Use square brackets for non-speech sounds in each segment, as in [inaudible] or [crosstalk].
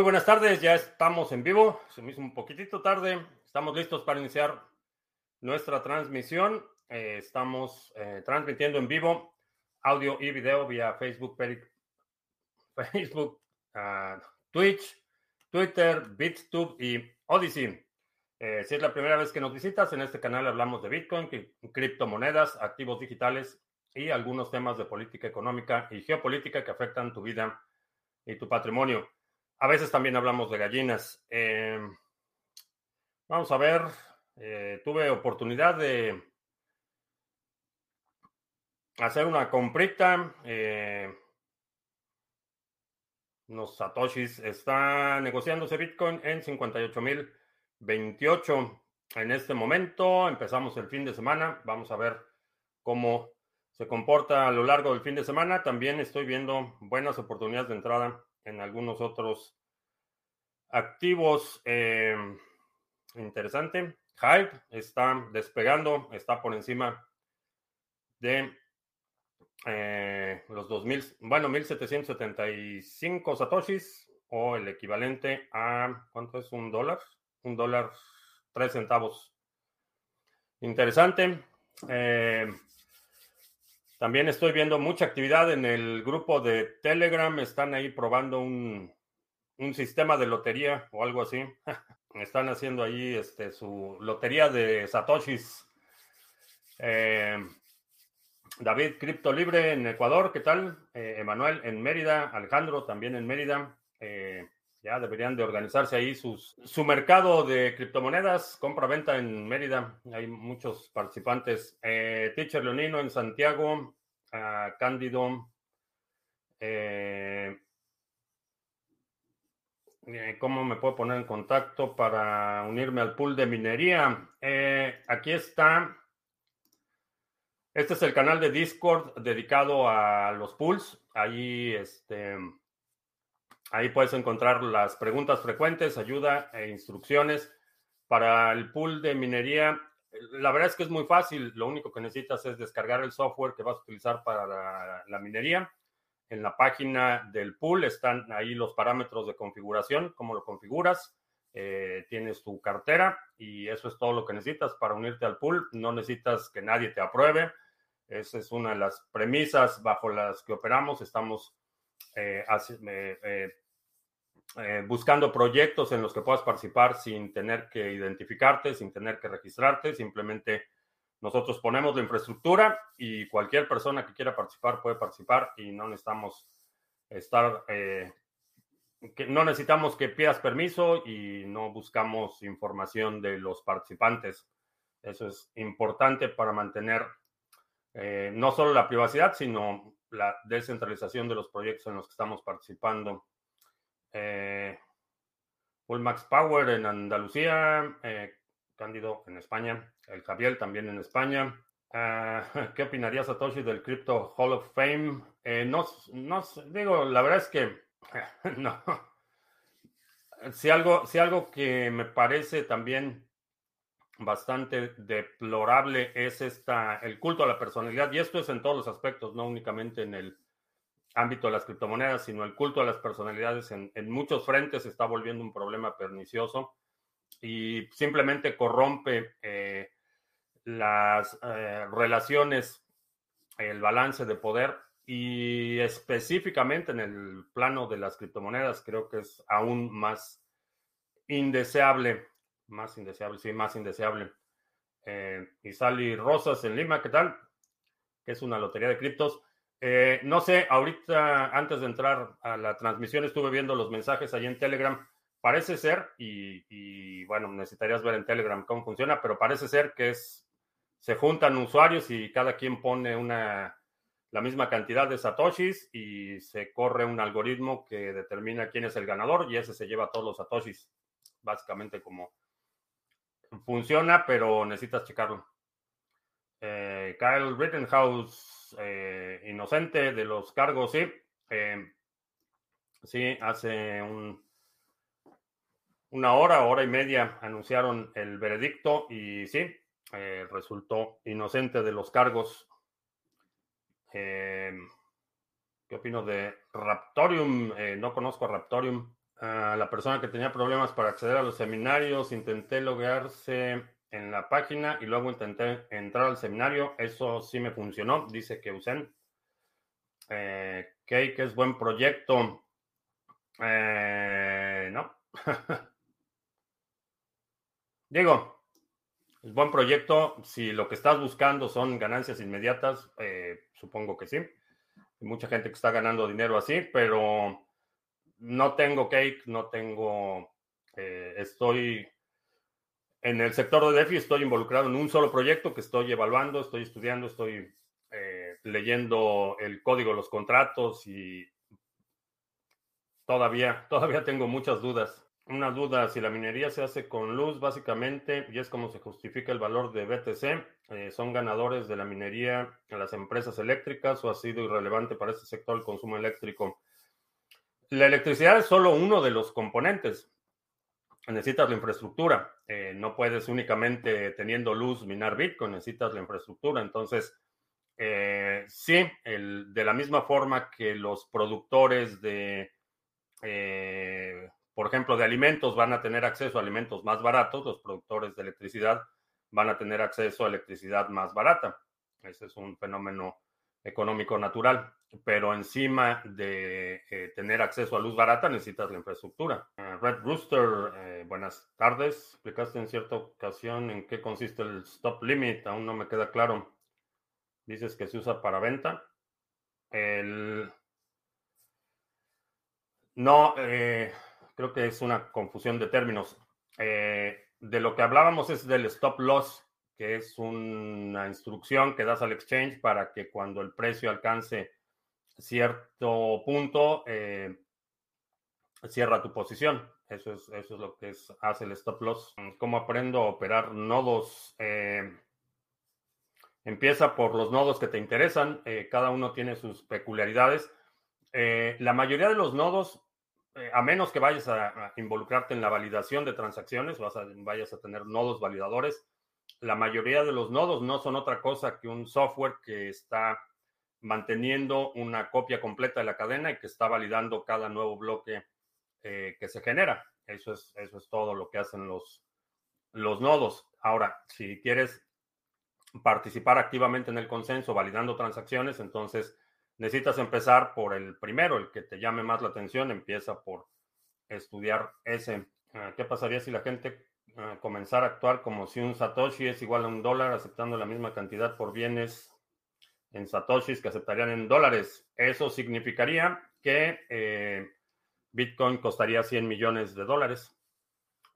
Muy buenas tardes, ya estamos en vivo, se me hizo un poquitito tarde, estamos listos para iniciar nuestra transmisión. Eh, estamos eh, transmitiendo en vivo audio y video vía Facebook, [laughs] Facebook, uh, Twitch, Twitter, BitTube y Odyssey. Eh, si es la primera vez que nos visitas, en este canal hablamos de Bitcoin, criptomonedas, activos digitales y algunos temas de política económica y geopolítica que afectan tu vida y tu patrimonio. A veces también hablamos de gallinas. Em, vamos a ver, eh, tuve oportunidad de hacer una comprita. Eh, unos satoshis. Está negociándose Bitcoin en 58.028 en este momento. Empezamos el fin de semana. Vamos a ver cómo se comporta a lo largo del fin de semana. También estoy viendo buenas oportunidades de entrada en algunos otros activos. Eh, interesante. Hype está despegando, está por encima de eh, los 2000, bueno, 1775 satoshis o el equivalente a, ¿cuánto es? Un dólar, un dólar, tres centavos. Interesante. Eh, también estoy viendo mucha actividad en el grupo de Telegram. Están ahí probando un, un sistema de lotería o algo así. [laughs] Están haciendo ahí este, su lotería de Satoshis. Eh, David, Cripto Libre en Ecuador, ¿qué tal? Eh, Emanuel en Mérida, Alejandro también en Mérida. Ya deberían de organizarse ahí su mercado de criptomonedas, compra-venta en Mérida. Hay muchos participantes. Eh, Teacher Leonino en Santiago, uh, Cándido. Eh, eh, ¿Cómo me puedo poner en contacto para unirme al pool de minería? Aquí está. Este es el canal de Discord dedicado a los pools. Ahí, este, ahí puedes encontrar las preguntas frecuentes, ayuda e instrucciones. Para el pool de minería, la verdad es que es muy fácil. Lo único que necesitas es descargar el software que vas a utilizar para la, minería en la página del pool están ahí los parámetros de configuración, cómo lo configuras. Eh, tienes tu cartera y eso es todo lo que necesitas para unirte al pool. No necesitas que nadie te apruebe. Esa es una de las premisas bajo las que operamos. Estamos buscando proyectos en los que puedas participar sin tener que identificarte, sin tener que registrarte, simplemente nosotros ponemos la infraestructura y cualquier persona que quiera participar puede participar y no necesitamos estar, eh, que no necesitamos que pidas permiso y no buscamos información de los participantes. Eso es importante para mantener eh, no solo la privacidad, sino la descentralización de los proyectos en los que estamos participando. Eh, Max Power en Andalucía, eh, Cándido en España, el Javier también en España. Ah, [laughs] ¿Qué opinaría Satoshi del Crypto Hall of Fame? Eh, no, no, digo, la verdad es que [laughs] no. Si algo, si algo que me parece también bastante deplorable es esta, el culto a la personalidad, y esto es en todos los aspectos, no únicamente en el ámbito de las criptomonedas, sino el culto a las personalidades en, muchos frentes está volviendo un problema pernicioso y simplemente corrompe eh, las eh, relaciones, el balance de poder y específicamente en el plano de las criptomonedas creo que es aún más indeseable, más indeseable, sí, más indeseable. Eh, y Sally Rosas en Lima, ¿qué tal? Que es una lotería de criptos. Eh, no sé, ahorita antes de entrar a la transmisión estuve viendo los mensajes ahí en Telegram Parece ser, y, bueno, necesitarías ver en Telegram cómo funciona, pero parece ser que es, se juntan usuarios y cada quien pone una, la misma cantidad de satoshis y se corre un algoritmo que determina quién es el ganador y ese se lleva todos los satoshis. Básicamente como funciona, pero necesitas checarlo. Eh, Kyle Rittenhouse, eh, inocente de los cargos, sí. Eh, sí, hace un una hora, hora y media anunciaron el veredicto y sí, resultó inocente de los cargos. ¿Qué opino de Raptorium? No conozco Raptorium. La persona que tenía problemas para acceder a los seminarios, intenté loguearse en la página y luego intenté entrar al seminario. Eso sí me funcionó, dice que usen. Eh, Cake es buen proyecto. Eh, no. [laughs] Digo, es buen proyecto. Si lo que estás buscando son ganancias inmediatas, eh, supongo que sí. Hay mucha gente que está ganando dinero así, pero no tengo cake, no tengo, eh, estoy en el sector de DeFi, estoy involucrado en un solo proyecto que estoy evaluando, estoy estudiando, estoy eh, leyendo el código, los contratos y todavía, todavía tengo muchas dudas. Una duda, si la minería se hace con luz, básicamente, y es como se justifica el valor de BTC, eh, ¿son ganadores de la minería las empresas eléctricas o ha sido irrelevante para este sector el consumo eléctrico? La electricidad es solo uno de los componentes. Necesitas la infraestructura. Eh, no puedes únicamente teniendo luz minar Bitcoin, necesitas la infraestructura. Entonces, eh, sí, de la misma forma que los productores de, eh, por ejemplo, de alimentos van a tener acceso a alimentos más baratos, los productores de electricidad van a tener acceso a electricidad más barata. Ese es un fenómeno económico natural, pero encima de eh, tener acceso a luz barata necesitas la infraestructura. Eh, Red Rooster, eh, buenas tardes. Explicaste en cierta ocasión en qué consiste el stop limit, aún no me queda claro. Dices que se usa para venta. No, creo que es una confusión de términos. de lo que hablábamos es del stop loss que es una instrucción que das al exchange para que cuando el precio alcance cierto punto, eh, cierra tu posición. Eso es, eso es lo que hace el stop loss. ¿Cómo aprendo a operar nodos? Eh, empieza por los nodos que te interesan. Eh, cada uno tiene sus peculiaridades. la mayoría de los nodos, a menos que vayas a, involucrarte en la validación de transacciones, vas vayas a tener nodos validadores, la mayoría de los nodos no son otra cosa que un software que está manteniendo una copia completa de la cadena y que está validando cada nuevo bloque eh, que se genera. Eso es, eso es todo lo que hacen los, los nodos. Ahora, si quieres participar activamente en el consenso validando transacciones, entonces necesitas empezar por el primero, el que te llame más la atención, empieza por estudiar ese. Ah, ¿Qué pasaría si la gente comenzar a actuar como si un Satoshi es igual a un dólar, aceptando la misma cantidad por bienes en Satoshis que aceptarían en dólares. Eso significaría que eh, Bitcoin costaría 100 millones de dólares.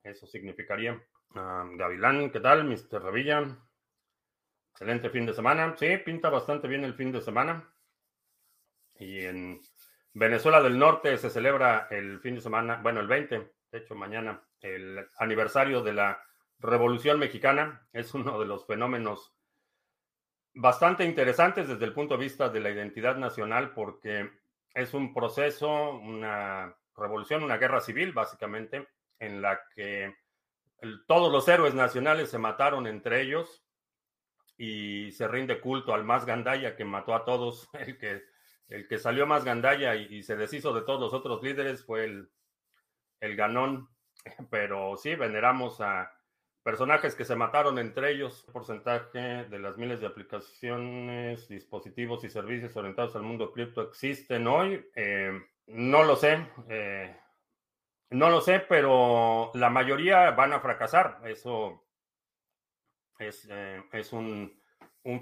Eso significaría. Ah, Gavilán, ¿qué tal? Mr. Revilla. Excelente fin de semana. Sí, pinta bastante bien el fin de semana. Y en Venezuela del Norte se celebra el fin de semana, bueno, el 20, de hecho mañana, el aniversario de la Revolución Mexicana. Es uno de los fenómenos bastante interesantes desde el punto de vista de la identidad nacional porque es un proceso, una revolución, una guerra civil básicamente, en la que todos los héroes nacionales se mataron entre ellos y se rinde culto al más gandaya que mató a todos. [laughs] El que, el que salió más gandaya y, se deshizo de todos los otros líderes fue el, el ganón pero sí, veneramos a personajes que se mataron entre ellos. porcentaje de las miles de aplicaciones, dispositivos y servicios orientados al mundo cripto existen hoy. Eh, no lo sé. Eh, no lo sé, pero la mayoría van a fracasar. Eso es, eh, un,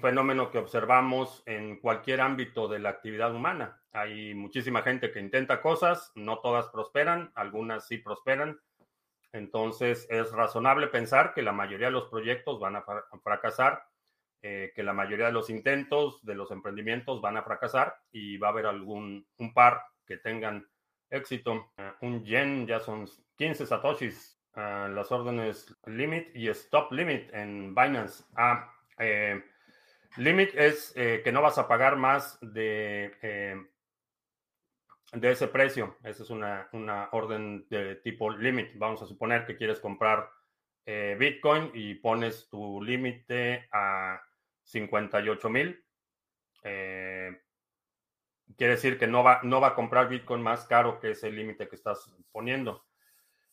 fenómeno que observamos en cualquier ámbito de la actividad humana. Hay muchísima gente que intenta cosas, no todas prosperan, algunas sí prosperan, entonces, es razonable pensar que la mayoría de los proyectos van a fracasar, eh, que la mayoría de los intentos de los emprendimientos van a fracasar y va a haber algún un par que tengan éxito. Eh, un yen ya son 15 satoshis. Eh, las órdenes limit y stop limit en Binance. Ah, limit es que no vas a pagar más de de ese precio. Esa es una, orden de tipo limit. Vamos a suponer que quieres comprar eh, Bitcoin y pones tu límite a 58 mil. Eh, quiere decir que no va, no va a comprar Bitcoin más caro que ese límite que estás poniendo.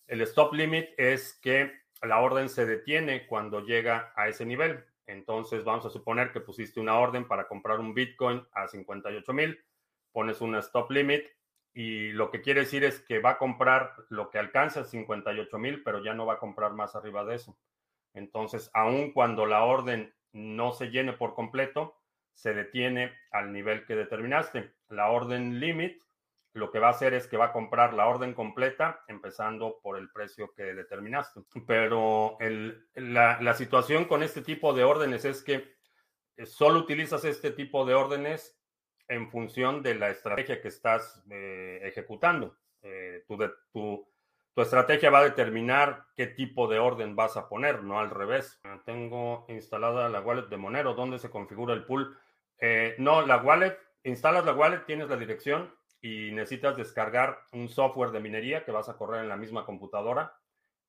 El stop limit es que la orden se detiene cuando llega a ese nivel. Entonces vamos a suponer que pusiste una orden para comprar un Bitcoin a 58 mil, pones una stop limit y lo que quiere decir es que va a comprar lo que alcanza 58 mil, pero ya no va a comprar más arriba de eso. Entonces, aun cuando la orden no se llene por completo, se detiene al nivel que determinaste. La orden limit lo que va a hacer es que va a comprar la orden completa, empezando por el precio que determinaste. Pero la, situación con este tipo de órdenes es que solo utilizas este tipo de órdenes en función de la estrategia que estás eh, ejecutando. Eh, tu, estrategia va a determinar qué tipo de orden vas a poner, no al revés. Tengo instalada la wallet de Monero. ¿Dónde se configura el pool? no, la wallet, instalas la wallet, tienes la dirección y necesitas descargar un software de minería que vas a correr en la misma computadora.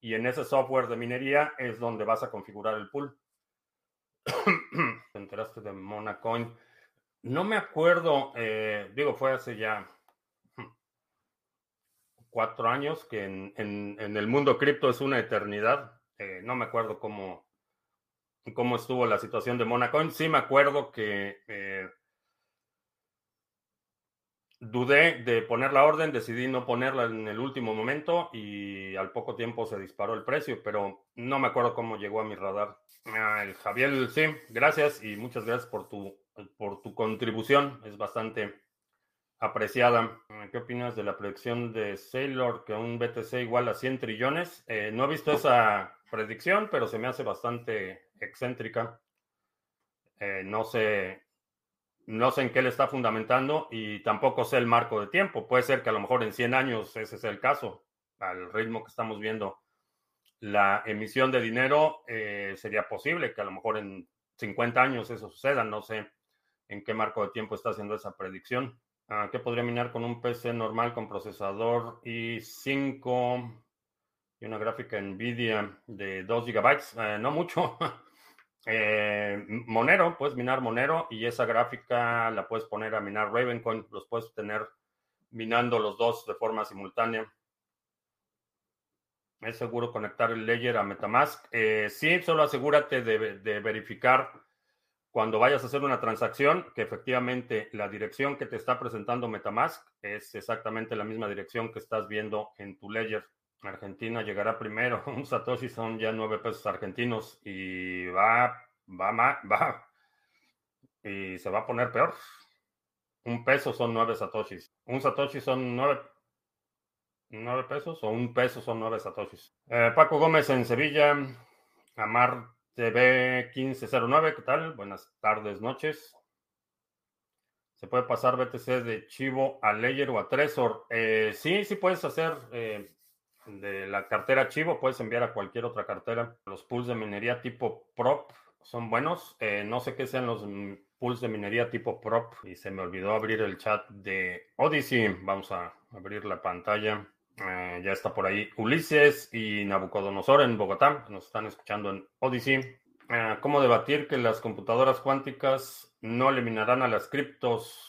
Y en ese software de minería es donde vas a configurar el pool. [coughs] Te enteraste de Monacoin. No me acuerdo, eh, digo, fue hace ya cuatro años, que en, el mundo cripto es una eternidad. Eh, no me acuerdo cómo, cómo estuvo la situación de Monacoin. Sí me acuerdo que eh, Dudé de poner la orden, decidí no ponerla en el último momento y al poco tiempo se disparó el precio, pero no me acuerdo cómo llegó a mi radar. Ah, el Javier, sí, gracias y muchas gracias por tu, por tu contribución, es bastante apreciada. ¿Qué opinas de la predicción de Sailor que un BTC igual a 100 trillones? Eh, no he visto esa predicción, pero se me hace bastante excéntrica. Eh, no sé no sé en qué le está fundamentando y tampoco sé el marco de tiempo. Puede ser que a lo mejor en 100 años ese es el caso. Al ritmo que estamos viendo la emisión de dinero, eh, sería posible que a lo mejor en 50 años eso suceda. No sé en qué marco de tiempo está haciendo esa predicción. Ah, ¿Qué podría minar con un PC normal con procesador i5 y una gráfica NVIDIA de 2 GB? Eh, no mucho. [laughs] Eh, Monero, puedes minar Monero y esa gráfica la puedes poner a minar Ravencoin, los puedes tener minando los dos de forma simultánea. ¿Es seguro conectar el ledger a Metamask? Eh, sí, solo asegúrate de, de, verificar cuando vayas a hacer una transacción que efectivamente la dirección que te está presentando Metamask es exactamente la misma dirección que estás viendo en tu ledger. Argentina llegará primero. [laughs] Un Satoshi son ya nueve pesos argentinos y va, va, va, y se va a poner peor. Un peso son nueve Satoshis. Un Satoshi son nueve, nueve pesos o un peso son nueve Satoshis. Eh, Paco Gómez en Sevilla. Amar TV 1509, ¿qué tal? Buenas tardes, noches. ¿Se puede pasar BTC de Chivo a Ledger o a Trezor? Eh, sí, sí puedes hacer. Eh, de la cartera Chivo, puedes enviar a cualquier otra cartera. Los pools de minería tipo prop son buenos. Eh, no sé qué sean los pools de minería tipo prop y se me olvidó abrir el chat de Odyssey. Vamos a abrir la pantalla. Eh, ya está por ahí Ulises y Nabucodonosor en Bogotá. Nos están escuchando en Odyssey. Eh, ¿Cómo debatir que las computadoras cuánticas no eliminarán a las criptos?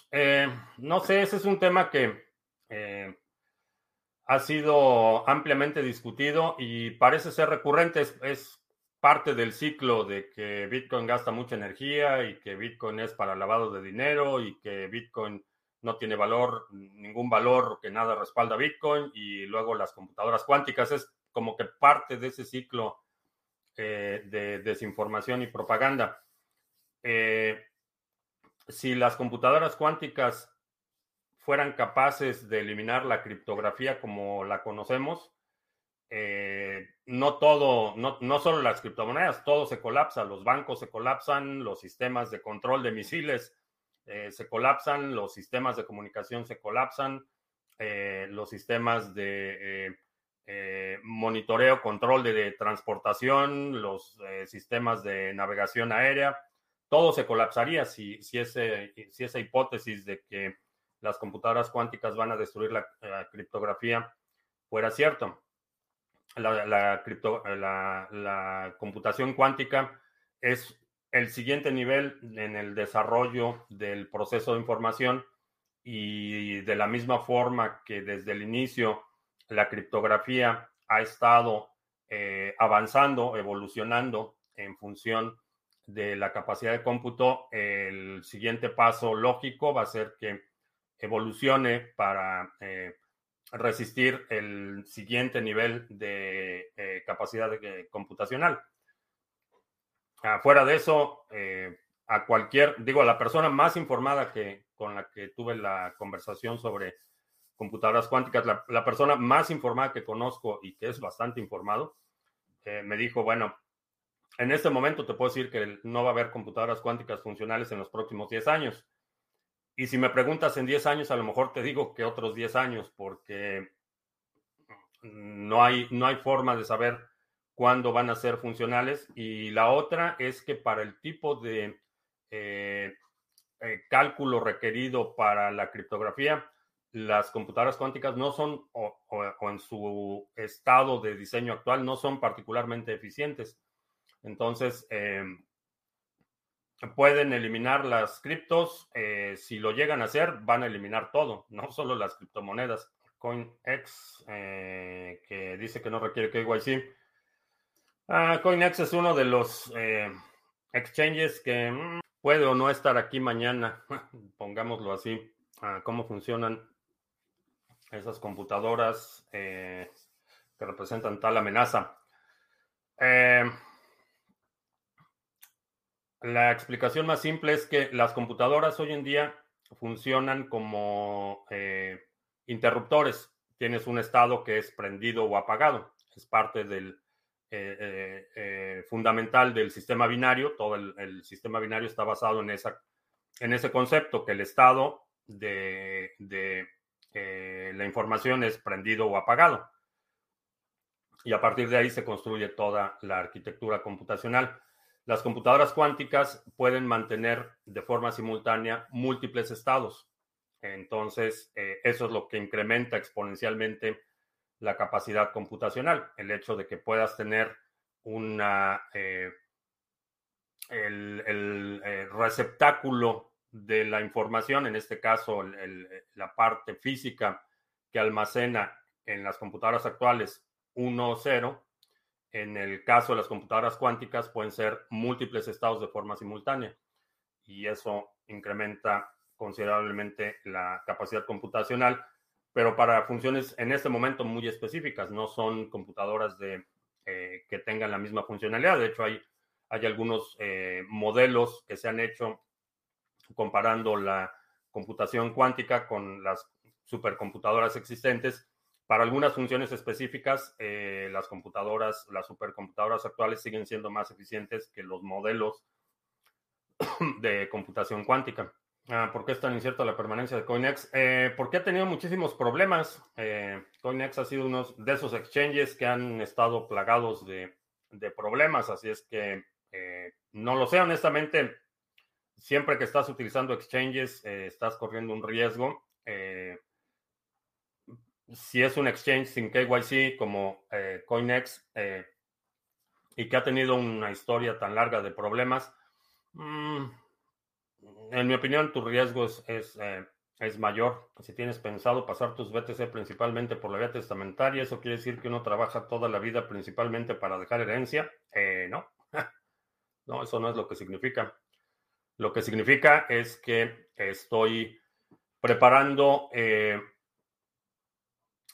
no sé, ese es un tema que ha sido ampliamente discutido y parece ser recurrente. Es, parte del ciclo de que Bitcoin gasta mucha energía y que Bitcoin es para lavado de dinero y que Bitcoin no tiene valor, ningún valor, que nada respalda Bitcoin y luego las computadoras cuánticas es como que parte de ese ciclo eh, de desinformación y propaganda. Eh, si las computadoras cuánticas fueran capaces de eliminar la criptografía como la conocemos, eh, no todo, no, no, solo las criptomonedas, todo se colapsa, los bancos se colapsan, los sistemas de control de misiles eh, se colapsan, los sistemas de comunicación se colapsan, eh, los sistemas de monitoreo, control de, transportación, los sistemas de navegación aérea, todo se colapsaría si, si, ese, si esa hipótesis de que las computadoras cuánticas van a destruir la, criptografía fuera cierto. La, computación cuántica es el siguiente nivel en el desarrollo del proceso de información y de la misma forma que desde el inicio la criptografía ha estado eh, avanzando, evolucionando en función de la capacidad de cómputo, el siguiente paso lógico va a ser que evolucione para eh, resistir el siguiente nivel de eh, capacidad computacional. Fuera de eso, a cualquier, digo, a la persona más informada que con la que tuve la conversación sobre computadoras cuánticas, la, persona más informada que conozco y que es bastante informado, eh, me dijo, bueno, en este momento te puedo decir que no va a haber computadoras cuánticas funcionales en los próximos 10 años. Y si me preguntas en 10 años, a lo mejor te digo que otros 10 años, porque no hay, no hay forma de saber cuándo van a ser funcionales. Y la otra es que para el tipo de eh, eh, cálculo requerido para la criptografía, las computadoras cuánticas no son, o, en su estado de diseño actual, no son particularmente eficientes. Entonces, em, pueden eliminar las criptos. Eh, si lo llegan a hacer, van a eliminar todo, no solo las criptomonedas. CoinEx, que dice que no requiere KYC. Ah, CoinEx es uno de los exchanges que mm, puede o no estar aquí mañana, [laughs] pongámoslo así, cómo funcionan esas computadoras eh, que representan tal amenaza. Eh, la explicación más simple es que las computadoras hoy en día funcionan como eh, interruptores. Tienes un estado que es prendido o apagado. Es parte del eh, eh, fundamental del sistema binario. Todo el, sistema binario está basado en, esa, en ese concepto, que el estado de, la información es prendido o apagado. Y a partir de ahí se construye toda la arquitectura computacional. Las computadoras cuánticas pueden mantener de forma simultánea múltiples estados. Entonces, eso es lo que incrementa exponencialmente la capacidad computacional, el hecho de que puedas tener una, eh, el, eh, receptáculo de la información, en este caso la parte física que almacena en las computadoras actuales 1 o 0, en el caso de las computadoras cuánticas pueden ser múltiples estados de forma simultánea y eso incrementa considerablemente la capacidad computacional pero para funciones en este momento muy específicas, no son computadoras de, eh, que tengan la misma funcionalidad. De hecho, hay, hay algunos eh, modelos que se han hecho comparando la computación cuántica con las supercomputadoras existentes. Para algunas funciones específicas, eh, las computadoras, las supercomputadoras actuales siguen siendo más eficientes que los modelos [coughs] de computación cuántica. Ah, ¿Por qué es tan incierta la permanencia de CoinEx? Eh, porque ha tenido muchísimos problemas. Eh, CoinEx ha sido uno de esos exchanges que han estado plagados de, problemas, así es que eh, no lo sé, honestamente. Siempre que estás utilizando exchanges, estás corriendo un riesgo. Si es un exchange sin KYC como CoinEx y que ha tenido una historia tan larga de problemas, mmm, en mi opinión, tu riesgo es, eh, es, mayor. Si tienes pensado pasar tus BTC principalmente por la vía testamentaria, ¿eso quiere decir que uno trabaja toda la vida principalmente para dejar herencia? Eh, no. [laughs] no, eso no es lo que significa. Lo que significa es que estoy preparando eh,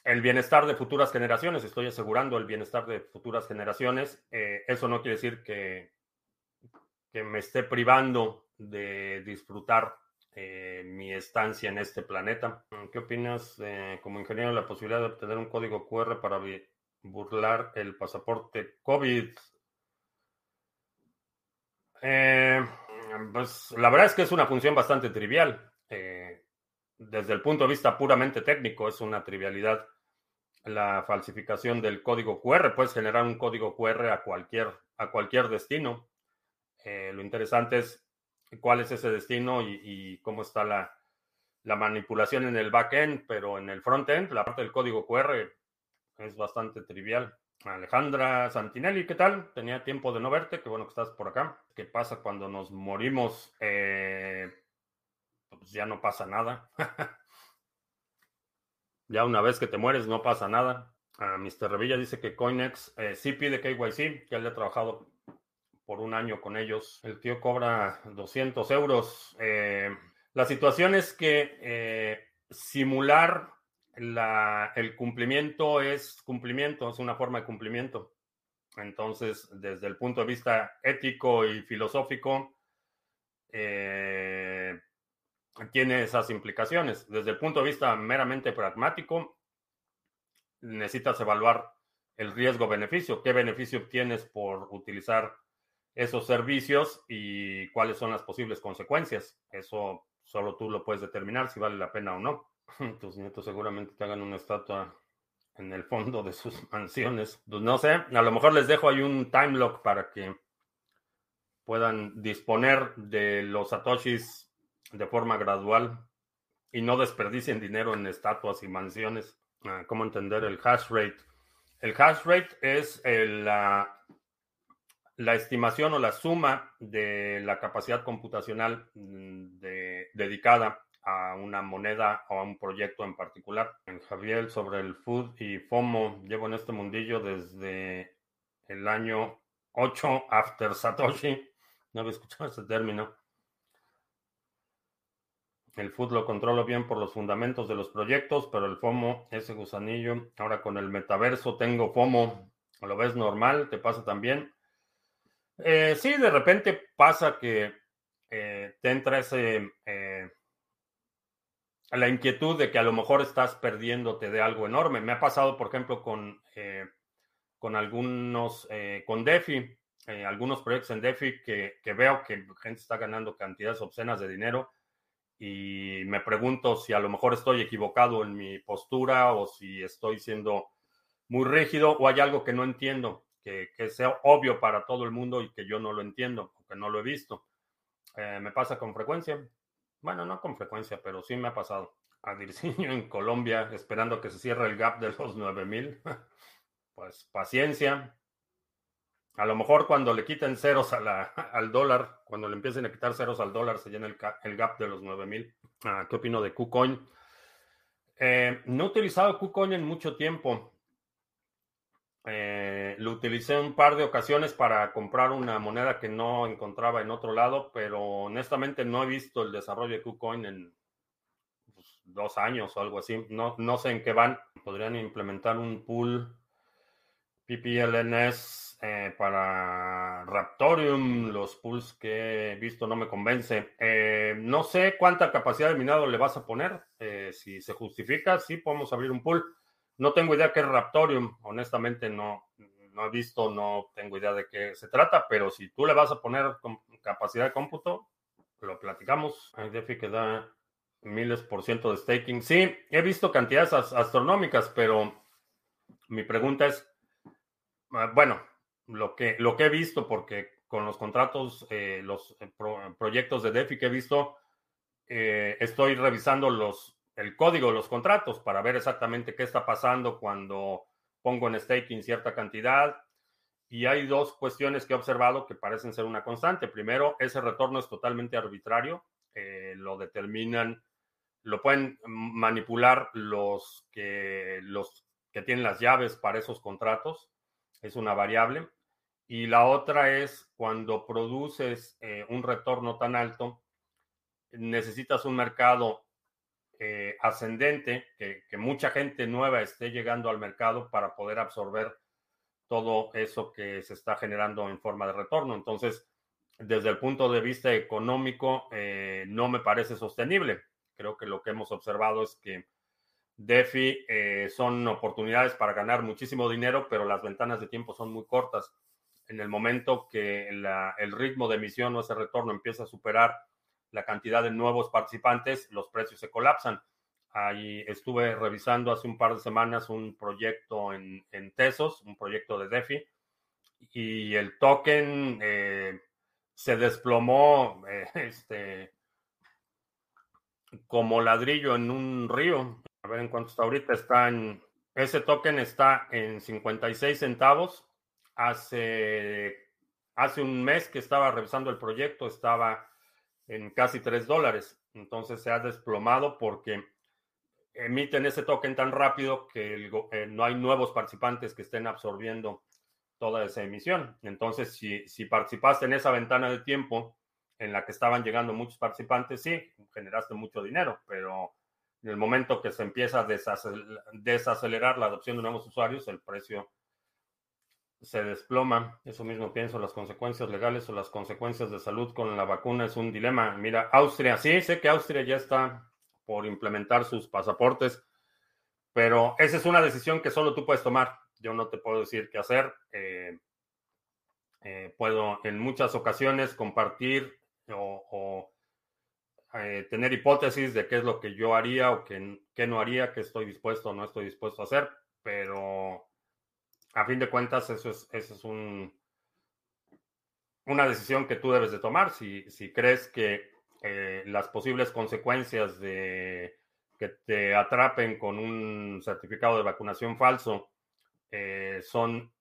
el bienestar de futuras generaciones, estoy asegurando el bienestar de futuras generaciones. eso no quiere decir que, me esté privando de disfrutar eh, mi estancia en este planeta. ¿Qué opinas eh, como ingeniero de la posibilidad de obtener un código QR para burlar el pasaporte COVID? Eh, pues la verdad es que es una función bastante trivial. Desde el punto de vista puramente técnico, es una trivialidad la falsificación del código QR. Puedes generar un código QR a cualquier, a cualquier destino. lo interesante es cuál es ese destino y, cómo está la, manipulación en el backend, pero en el frontend, la parte del código QR es bastante trivial. Alejandra Santinelli, ¿qué tal? Tenía tiempo de no verte, qué bueno que estás por acá. ¿Qué pasa cuando nos morimos? Eh, pues ya no pasa nada. [laughs] Ya una vez que te mueres no pasa nada. Uh, Mr. Revilla dice que Coinex eh, sí pide KYC, que él ha trabajado por un año con ellos. El tío cobra 200 euros. Eh, la situación es que eh, simular la, el cumplimiento es cumplimiento, es una forma de cumplimiento. Entonces, desde el punto de vista ético y filosófico, eh, tiene esas implicaciones. Desde el punto de vista meramente pragmático, necesitas evaluar el riesgo-beneficio. ¿Qué beneficio obtienes por utilizar esos servicios y cuáles son las posibles consecuencias? Eso solo tú lo puedes determinar si vale la pena o no. [laughs] Tus nietos seguramente te hagan una estatua en el fondo de sus [laughs] mansiones. Pues no sé, a lo mejor les dejo ahí un time lock para que puedan disponer de los satoshis de forma gradual y no desperdicien dinero en estatuas y mansiones. Ah, ¿Cómo entender el hash rate? El hash rate es la, la, estimación o la suma de la capacidad computacional mm, dedicada a una moneda o a un proyecto en particular. Javier, sobre el food y FOMO, llevo en este mundillo desde el año 8 after Satoshi. No había escuchado ese término. El food lo controlo bien por los fundamentos de los proyectos, pero el FOMO, ese gusanillo, ahora con el metaverso tengo FOMO. ¿Lo ves normal? ¿Te pasa también? Eh, sí, de repente pasa que eh, te entra ese eh, la inquietud de que a lo mejor estás perdiéndote de algo enorme. Me ha pasado, por ejemplo, con, con algunos, con DeFi, algunos proyectos en DeFi que, que, veo que gente está ganando cantidades obscenas de dinero y me pregunto si a lo mejor estoy equivocado en mi postura o si estoy siendo muy rígido o hay algo que no entiendo, que, que sea obvio para todo el mundo y que yo no lo entiendo o que no lo he visto. me pasa con frecuencia. Bueno, no con frecuencia, pero sí me ha pasado. A Dirciño en Colombia, esperando que se cierre el gap de los 9000. [laughs] Pues paciencia. A lo mejor cuando le quiten ceros a [laughs] al dólar, cuando le empiecen a quitar ceros al dólar, se llena el, el gap de los 9000. Ah, ¿Qué opino de KuCoin? Eh, no he utilizado KuCoin en mucho tiempo. Eh, lo utilicé un par de ocasiones para comprar una moneda que no encontraba en otro lado, pero honestamente no he visto el desarrollo de KuCoin en pues, dos años o algo así. No, no sé en qué van. Podrían implementar un pool PPLNS eh, para Raptorium. Los pools que he visto no me convence. Eh, no sé cuánta capacidad de minado le vas a poner. si se justifica, sí podemos abrir un pool. No tengo idea qué es Raptorium, honestamente no, no he visto, no tengo idea de qué se trata, pero si tú le vas a poner capacidad de cómputo, lo platicamos. DeFi que da miles por ciento de staking. Sí, he visto cantidades astronómicas, pero mi pregunta es, ah, bueno, lo que, lo que he visto, porque con los contratos, eh, los eh, proyectos de DeFi que he visto, eh, estoy revisando los el código de los contratos para ver exactamente qué está pasando cuando pongo en staking cierta cantidad. Y hay dos cuestiones que he observado que parecen ser una constante. Primero, ese retorno es totalmente arbitrario. Eh, lo determinan, lo pueden manipular los que, los que tienen las llaves para esos contratos. Es una variable. Y la otra es cuando produces eh, un retorno tan alto, necesitas un mercado eh, ascendente, que, mucha gente nueva esté llegando al mercado para poder absorber todo eso que se está generando en forma de retorno. Entonces, desde el punto de vista económico, eh, no me parece sostenible. Creo que lo que hemos observado es que DeFi eh, son oportunidades para ganar muchísimo dinero, pero las ventanas de tiempo son muy cortas. En el momento que el ritmo de emisión o ese retorno empieza a superar la cantidad de nuevos participantes, los precios se colapsan. Ahí estuve revisando hace un par de semanas un proyecto en, Tesos, un proyecto de DeFi, y el token eh, se desplomó eh, [laughs] este, como ladrillo en un río. A ver en cuánto está ahorita. Está en, ese token está en 56 centavos. Hace, hace un mes que estaba revisando el proyecto, estaba en casi 3 dólares. Entonces se ha desplomado porque emiten ese token tan rápido que eh, no hay nuevos participantes que estén absorbiendo toda esa emisión. Entonces, si, si participaste en esa ventana de tiempo en la que estaban llegando muchos participantes, sí, generaste mucho dinero, pero en el momento que se empieza a desacelerar la adopción de nuevos usuarios, el precio se desploma. Eso mismo pienso, las consecuencias legales o las consecuencias de salud con la vacuna es un dilema. Mira, Austria, sí, sé que Austria ya está por implementar sus pasaportes, pero esa es una decisión que solo tú puedes tomar. Yo no te puedo decir qué hacer. Eh, eh, puedo en muchas ocasiones compartir o, eh, tener hipótesis de qué es lo que yo haría o qué, qué no haría, qué estoy dispuesto o no estoy dispuesto a hacer, pero a fin de cuentas eso es, eso es un, una decisión que tú debes de tomar. Si, si crees que las posibles consecuencias de que te atrapen con un certificado de vacunación falso eh, son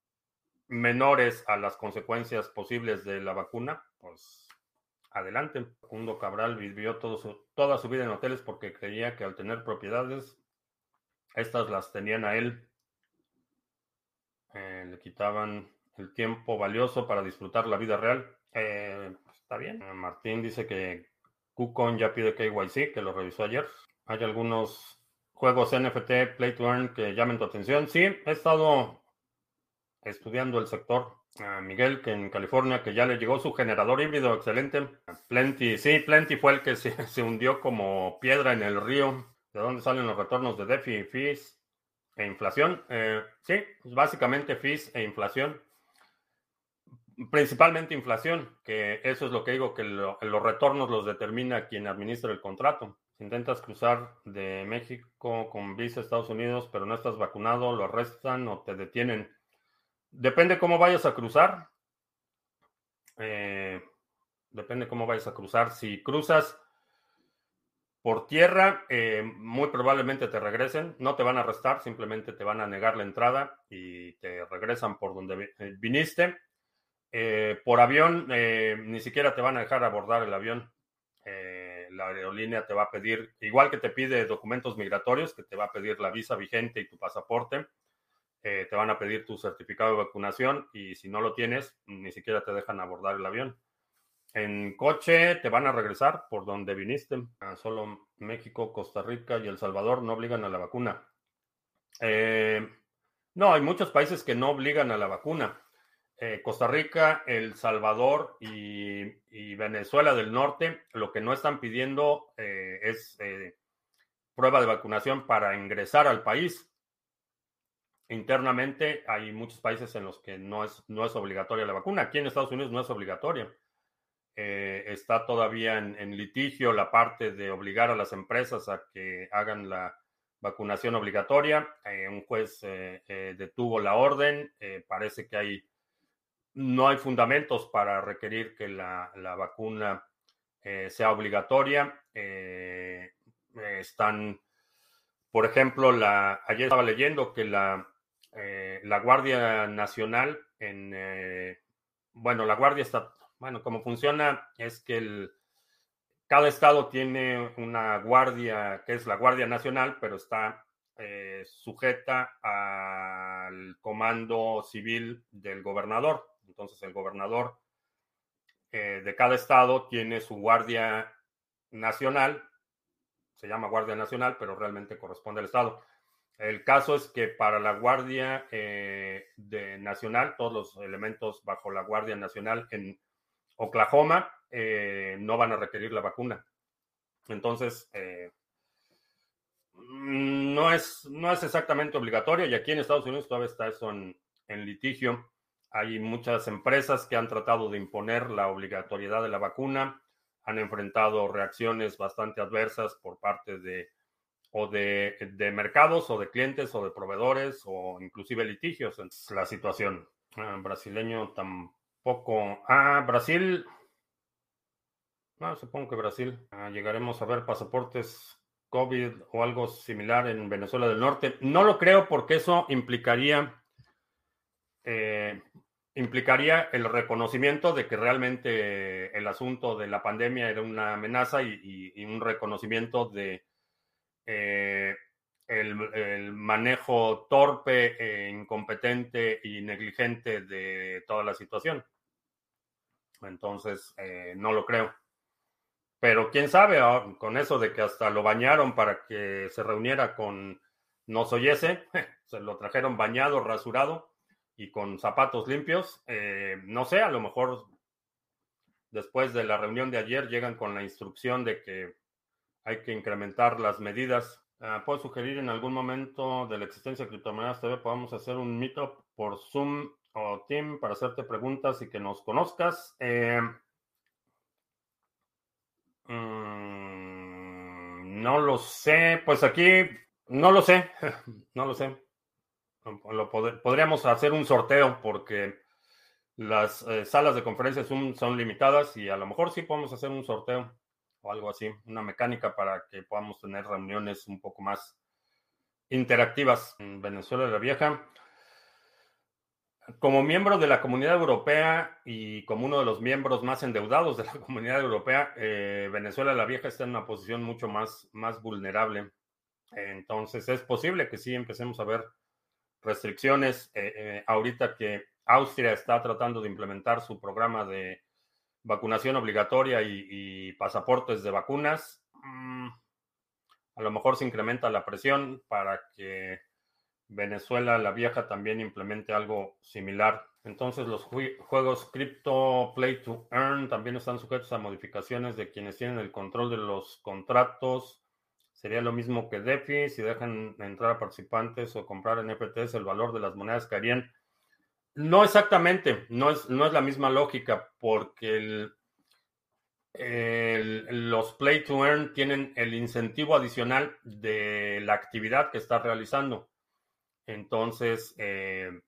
menores a las consecuencias posibles de la vacuna, pues adelante. Facundo Cabral vivió toda su vida en hoteles porque creía que al tener propiedades, estas las tenían a él. Eh, le quitaban el tiempo valioso para disfrutar la vida real. Eh, está bien. Martín dice que KuCoin ya pide KYC, que lo revisó ayer. Hay algunos juegos NFT, Play to Earn que llamen tu atención. Sí, he estado estudiando el sector. Miguel, que en California, que ya le llegó su generador híbrido, excelente. Plenty, sí, Plenty fue el que se, [laughs] hundió como piedra en el río. ¿De dónde salen los retornos de DeFi, fees e inflación? Eh, sí, básicamente fees e inflación. Principalmente inflación, que eso es lo que digo, que los retornos los determina quien administra el contrato. Si intentas cruzar de México con visa a Estados Unidos, pero no estás vacunado, lo arrestan o te detienen. Depende cómo vayas a cruzar. Eh, depende cómo vayas a cruzar. Si cruzas por tierra, eh, muy probablemente te regresen. No te van a arrestar, simplemente te van a negar la entrada y te regresan por donde eh, viniste. por avión, ni siquiera te van a dejar abordar el avión la aerolínea te va a pedir, igual que te pide documentos migratorios, que te va a pedir la visa vigente y tu pasaporte, eh, te van a pedir tu certificado de vacunación y si no lo tienes, ni siquiera te dejan abordar el avión. En coche te van a regresar por donde viniste. Ah, solo México, Costa Rica y El Salvador no obligan a la vacuna. Eh, no, hay muchos países que no obligan a la vacuna. Eh, Costa Rica, El Salvador y, Venezuela del Norte, lo que no están pidiendo eh, es prueba de vacunación para ingresar al país. Internamente hay muchos países en los que no es, no es obligatoria la vacuna. Aquí en Estados Unidos no es obligatoria. Está todavía en, litigio la parte de obligar a las empresas a que hagan la vacunación obligatoria. un juez detuvo la orden. parece que hay no hay fundamentos para requerir que la, vacuna eh, sea obligatoria. Eh, están, por ejemplo, la, ayer estaba leyendo que la, eh, la Guardia Nacional en, bueno, la Guardia está, bueno, como funciona es que el, cada estado tiene una guardia que es la Guardia Nacional, pero está sujeta al comando civil del gobernador. Entonces el gobernador eh, de cada estado tiene su guardia nacional, se llama Guardia Nacional, pero realmente corresponde al estado. El caso es que para la Guardia eh, Nacional, todos los elementos bajo la Guardia Nacional en Oklahoma eh, no van a requerir la vacuna. Entonces, no, es, no es exactamente obligatorio y aquí en Estados Unidos todavía está eso en litigio. Hay muchas empresas que han tratado de imponer la obligatoriedad de la vacuna, han enfrentado reacciones bastante adversas por parte de o de, mercados o de clientes o de proveedores o inclusive litigios. la situación. Ah, brasileño tampoco. Ah, Brasil. No, supongo que Brasil. Ah, llegaremos a ver pasaportes COVID o algo similar en Venezuela del Norte. No lo creo porque eso implicaría eh, implicaría el reconocimiento de que realmente el asunto de la pandemia era una amenaza y, un reconocimiento de, eh, el, manejo torpe, e incompetente y negligente de toda la situación. Entonces, eh, no lo creo. Pero quién sabe, ah, con eso de que hasta lo bañaron para que se reuniera con nos oyese, [laughs] se lo trajeron bañado, rasurado y con zapatos limpios. Eh, no sé, a lo mejor después de la reunión de ayer llegan con la instrucción de que hay que incrementar las medidas. Ah, puedo sugerir en algún momento de la existencia de criptomonedas TV podamos hacer un meetup por Zoom o Team para hacerte preguntas y que nos conozcas. Eh, mm, no lo sé, pues aquí no lo sé, [laughs] no lo sé. Podríamos hacer un sorteo porque las eh, salas de conferencias son, son limitadas y a lo mejor sí podemos hacer un sorteo algo así, una mecánica para que podamos tener reuniones un poco más interactivas en Venezuela la Vieja. Como miembro de la comunidad europea y como uno de los miembros más endeudados de la [laughs] comunidad europea, eh, Venezuela la Vieja está en una posición mucho más, más vulnerable. Entonces es posible que sí empecemos a ver restricciones. Eh, eh, ahorita que Austria está tratando de implementar su programa de vacunación obligatoria y, pasaportes de vacunas, mm, a lo mejor se incrementa la presión para que Venezuela, la vieja, también implemente algo similar. Entonces los juegos Crypto Play to Earn también están sujetos a modificaciones de quienes tienen el control de los contratos. Sería lo mismo que DeFi, si dejan entrar a participantes o comprar NFTs, el valor de las monedas caerían no exactamente, no es, no es la misma lógica, porque los play to earn tienen el incentivo adicional de la actividad que está realizando. Entonces, eh,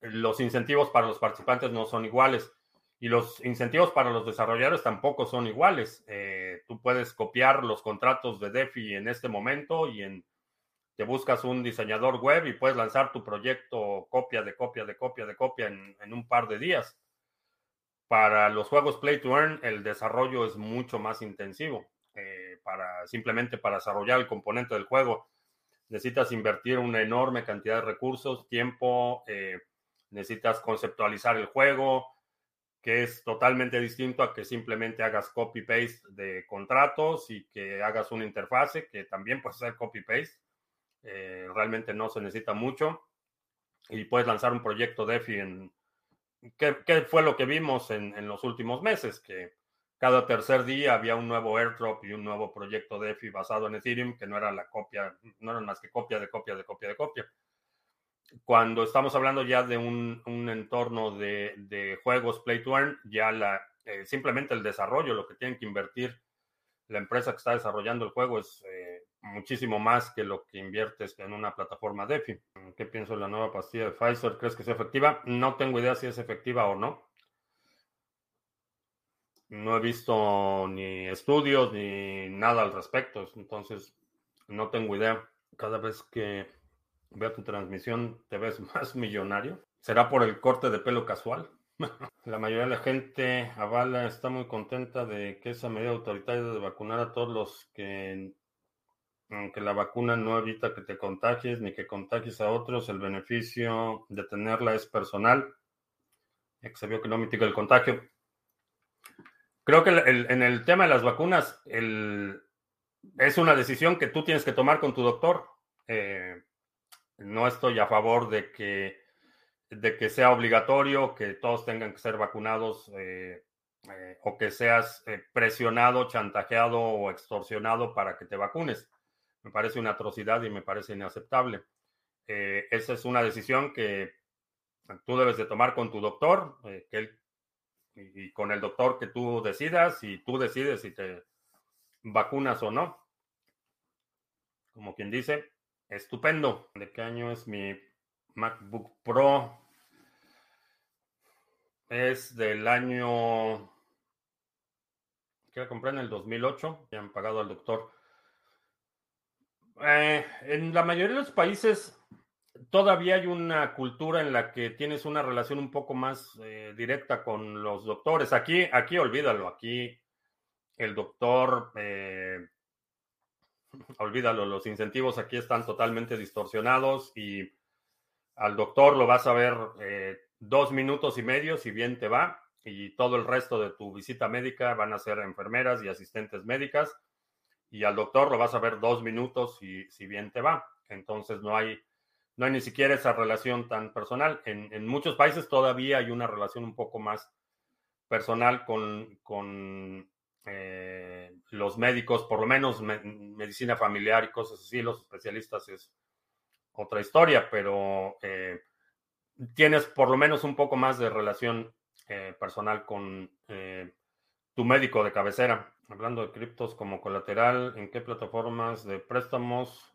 los incentivos para los participantes no son iguales y los incentivos para los desarrolladores tampoco son iguales. Eh, tú puedes copiar los contratos de DeFi en este momento y en te buscas un diseñador web y puedes lanzar tu proyecto copia de copia de copia de copia en, un par de días. Para los juegos Play to Earn, el desarrollo es mucho más intensivo. Eh, para, simplemente para desarrollar el componente del juego, necesitas invertir una enorme cantidad de recursos, tiempo, eh, necesitas conceptualizar el juego, que es totalmente distinto a que simplemente hagas copy-paste de contratos y que hagas una interfase, que también puede ser copy-paste eh, realmente no se necesita mucho y puedes lanzar un proyecto DeFi en... ¿Qué, fue lo que vimos en, los últimos meses? Que cada tercer día había un nuevo airdrop y un nuevo proyecto DeFi basado en Ethereum que no era la copia, no eran más que copia de copia de copia de copia. Cuando estamos hablando ya de un, entorno de, juegos play to earn, ya la, eh, simplemente el desarrollo, lo que tienen que invertir la empresa que está desarrollando el juego es eh, muchísimo más que lo que inviertes en una plataforma DeFi. ¿Qué pienso de la nueva pastilla de Pfizer? ¿Crees que sea efectiva? No tengo idea si es efectiva o no. No he visto ni estudios ni nada al respecto, entonces no tengo idea. Cada vez que veo tu transmisión te ves [laughs] más millonario. ¿Será por el corte de pelo casual? [laughs] La mayoría de la gente avala, está muy contenta de que esa medida autoritaria de vacunar a todos los que aunque la vacuna no evita que te contagies ni que contagies a otros, el beneficio de tenerla es personal, ya se vio que no mitiga el contagio. Creo que en el tema de las vacunas es una decisión que tú tienes que tomar con tu doctor. Eh, no estoy a favor de que, de que sea obligatorio que todos tengan que ser vacunados eh, eh, o que seas presionado, chantajeado o extorsionado para que te vacunes. Me parece una atrocidad y me parece inaceptable. Eh, esa es una decisión que tú debes de tomar con tu doctor, eh, que y, con el doctor que tú decidas y tú decides si te vacunas o no. Como quien dice, estupendo. ¿De qué año es mi MacBook Pro? Es del año que la compré en el 2008. Ya han pagado al doctor. Eh, en la mayoría de los países todavía hay una cultura en la que tienes una relación un poco más eh, directa con los doctores. Aquí, aquí olvídalo, aquí el doctor, eh, olvídalo, los incentivos aquí están totalmente distorsionados y al doctor lo vas a ver eh, dos minutos y medio si bien te va y todo el resto de tu visita médica van a ser enfermeras y asistentes médicas y al doctor lo vas a ver dos minutos si, si bien te va. Entonces no hay, no hay ni siquiera esa relación tan personal. En, muchos países todavía hay una relación un poco más personal con, con eh, los médicos, por lo menos medicina familiar y cosas así, los especialistas es otra historia, pero eh, tienes por lo menos un poco más de relación eh, personal con tu médico de cabecera. Hablando de criptos como colateral, ¿en qué plataformas de préstamos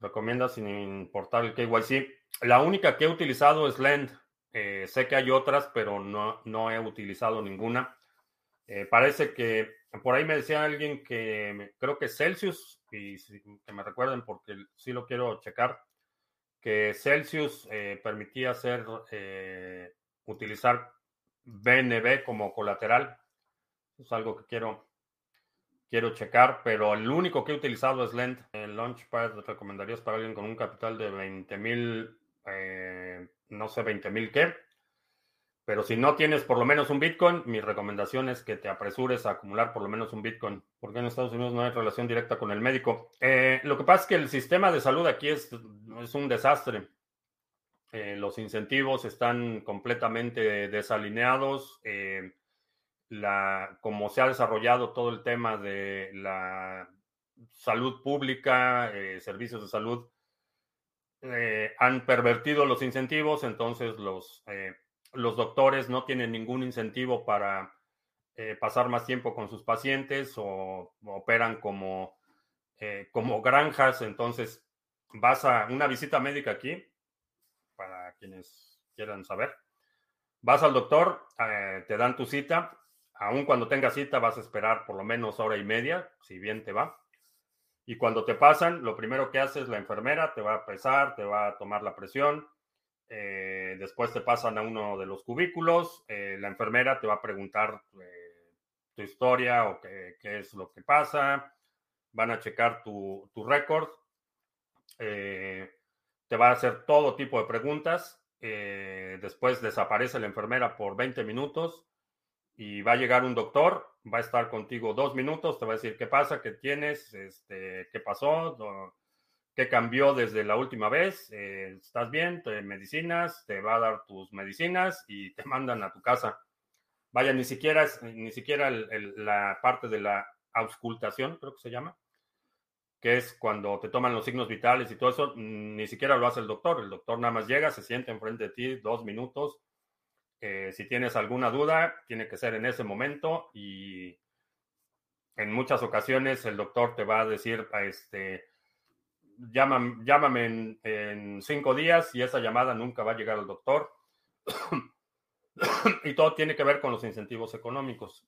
recomiendas sin importar el KYC? La única que he utilizado es Lend. sé que hay otras, pero no, no he utilizado ninguna. Eh, parece que por ahí me decía alguien que creo que Celsius, y que me recuerden porque sí lo quiero checar, que Celsius eh, permitía hacer, eh, utilizar BNB como colateral. Es algo que quiero, quiero checar, pero el único que he utilizado es Lend. El Launchpad recomendarías para alguien con un capital de 20 mil, no sé, 20 mil qué. Pero si no tienes por lo menos un Bitcoin, mi recomendación es que te apresures a acumular por lo menos un Bitcoin, porque en Estados Unidos no hay relación directa con el médico. Eh, lo que pasa es que el sistema de salud aquí es, es un desastre. Eh, los incentivos están completamente desalineados. Eh, la, como se ha desarrollado todo el tema de la salud pública, servicios de salud, han pervertido los incentivos, entonces los los doctores no tienen ningún incentivo para eh, pasar más tiempo con sus pacientes o, operan como, eh, como granjas. Entonces, vas a una visita médica aquí, quienes quieran saber. Vas al doctor, eh, te dan tu cita. Aún cuando tengas cita, vas a esperar por lo menos hora y media, si bien te va. Y cuando te pasan, lo primero que hace es la enfermera, te va a pesar, te va a tomar la presión, eh, después te pasan a uno de los cubículos, eh, la enfermera te va a preguntar eh, tu historia o qué, es lo que pasa, van a checar tu, tu récord, te va a hacer todo tipo de preguntas, después desaparece la enfermera por 20 minutos y va a llegar un doctor, va a estar contigo dos minutos, te va a decir qué pasa, qué tienes, este, qué pasó qué cambió desde la última vez, eh, estás bien, te medicinas, te va a dar tus medicinas y te mandan a tu casa. Vaya, ni siquiera, ni siquiera la parte de la auscultación, creo que se llama, que es cuando te toman los signos vitales y todo eso, ni siquiera lo hace el doctor. El doctor nada más llega, se siente enfrente de ti dos minutos. Eh, si tienes alguna duda, tiene que ser en ese momento y en muchas ocasiones el doctor te va a decir, este, llámame, llámame en, cinco días y esa llamada nunca va a llegar al doctor. [coughs] y todo tiene que ver con los incentivos económicos.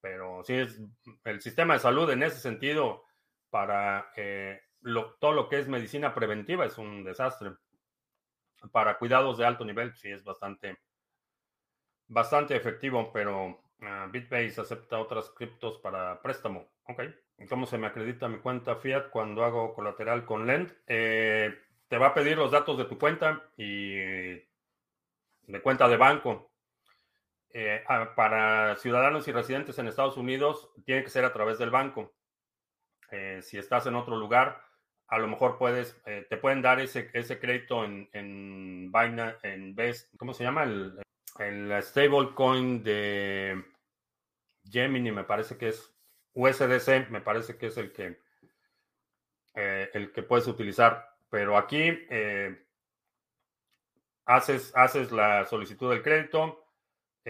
Pero sí es el sistema de salud en ese sentido para eh, todo lo que es medicina preventiva es un desastre. Para cuidados de alto nivel sí es bastante, bastante efectivo, pero uh, BitBase acepta otras criptos para préstamo. Ok. ¿Cómo se me acredita mi cuenta Fiat cuando hago colateral con Lend? Eh, te va a pedir los datos de tu cuenta y de cuenta de banco. Eh, ah, para ciudadanos y residentes en Estados Unidos tiene que ser a través del banco. Eh, si estás en otro lugar, a lo mejor puedes, te pueden dar ese, ese crédito en, en en Best, ¿cómo se llama? El, el stablecoin de Gemini, me parece que es USDC me parece que es el que, eh, el que puedes utilizar. Pero aquí eh, haces, haces la solicitud del crédito,